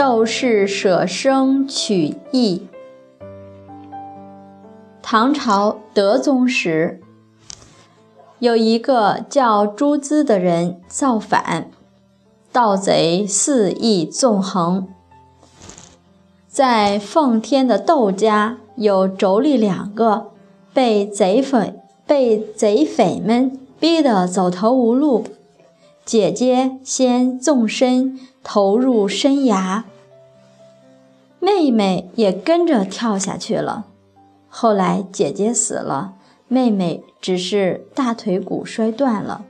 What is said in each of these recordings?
斗士舍生取义。唐朝德宗时，有一个叫朱资的人造反，盗贼肆意纵横。在奉天的窦家，有妯娌两个，被贼匪被贼匪们逼得走投无路。姐姐先纵身投入深崖，妹妹也跟着跳下去了。后来姐姐死了，妹妹只是大腿骨摔断了。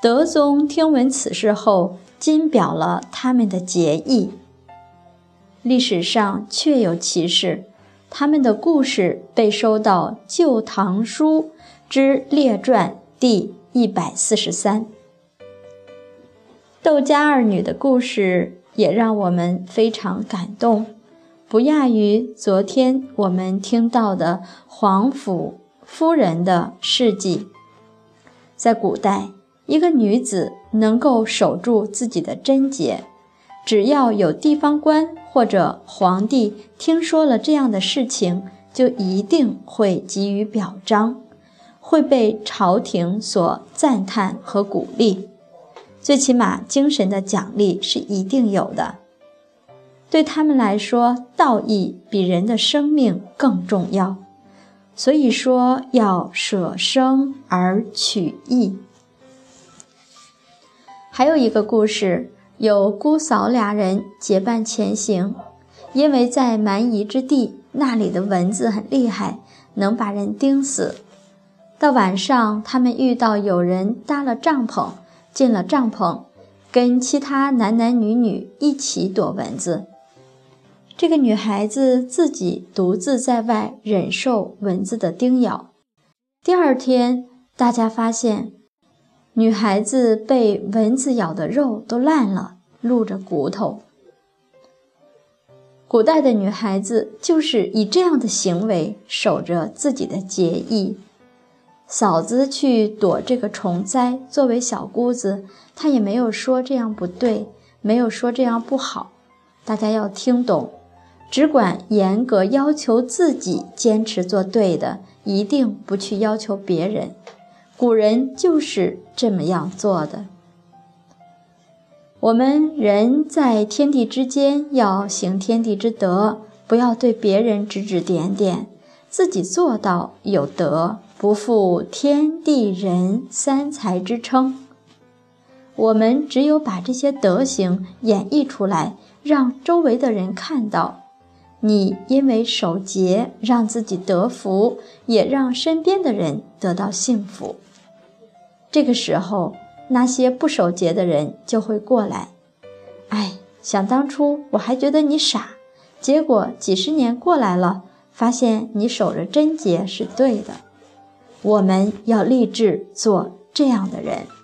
德宗听闻此事后，金表了他们的结义。历史上确有其事，他们的故事被收到《旧唐书之列传》第一百四十三。窦家二女的故事也让我们非常感动，不亚于昨天我们听到的皇甫夫人的事迹。在古代，一个女子能够守住自己的贞洁。只要有地方官或者皇帝听说了这样的事情，就一定会给予表彰，会被朝廷所赞叹和鼓励，最起码精神的奖励是一定有的。对他们来说，道义比人的生命更重要，所以说要舍生而取义。还有一个故事。有姑嫂俩人结伴前行，因为在蛮夷之地，那里的蚊子很厉害，能把人叮死。到晚上，他们遇到有人搭了帐篷，进了帐篷，跟其他男男女女一起躲蚊子。这个女孩子自己独自在外忍受蚊子的叮咬。第二天，大家发现。女孩子被蚊子咬的肉都烂了，露着骨头。古代的女孩子就是以这样的行为守着自己的节义。嫂子去躲这个虫灾，作为小姑子，她也没有说这样不对，没有说这样不好。大家要听懂，只管严格要求自己，坚持做对的，一定不去要求别人。古人就是这么样做的。我们人在天地之间要行天地之德，不要对别人指指点点，自己做到有德，不负天地人三才之称。我们只有把这些德行演绎出来，让周围的人看到。你因为守节，让自己得福，也让身边的人得到幸福。这个时候，那些不守节的人就会过来。哎，想当初我还觉得你傻，结果几十年过来了，发现你守着贞节是对的。我们要立志做这样的人。